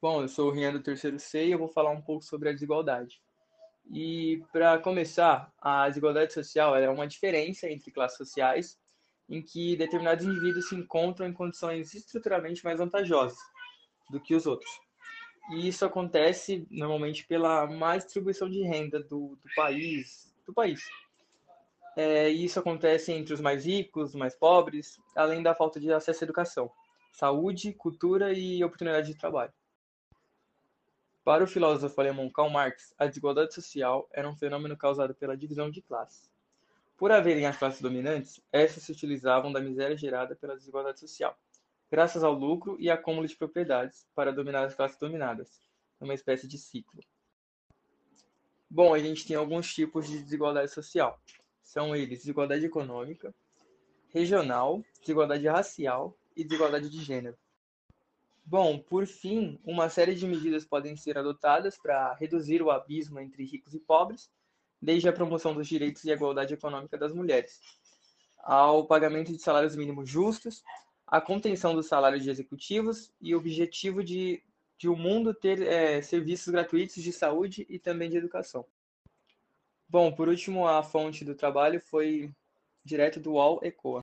Bom, eu sou o Rian do terceiro C e eu vou falar um pouco sobre a desigualdade. E para começar, a desigualdade social é uma diferença entre classes sociais em que determinados indivíduos se encontram em condições estruturalmente mais vantajosas do que os outros. E isso acontece normalmente pela má distribuição de renda do, do país, do país. É, isso acontece entre os mais ricos, os mais pobres, além da falta de acesso à educação, saúde, cultura e oportunidade de trabalho. Para o filósofo alemão Karl Marx, a desigualdade social era um fenômeno causado pela divisão de classes. Por haverem as classes dominantes, essas se utilizavam da miséria gerada pela desigualdade social, graças ao lucro e acúmulo de propriedades, para dominar as classes dominadas, uma espécie de ciclo. Bom, a gente tem alguns tipos de desigualdade social. São eles desigualdade econômica, regional, desigualdade racial e desigualdade de gênero. Bom, por fim, uma série de medidas podem ser adotadas para reduzir o abismo entre ricos e pobres, desde a promoção dos direitos e igualdade econômica das mulheres, ao pagamento de salários mínimos justos, a contenção do salário de executivos e o objetivo de, de o mundo ter é, serviços gratuitos de saúde e também de educação. Bom, por último, a fonte do trabalho foi direto do UOL ECOA.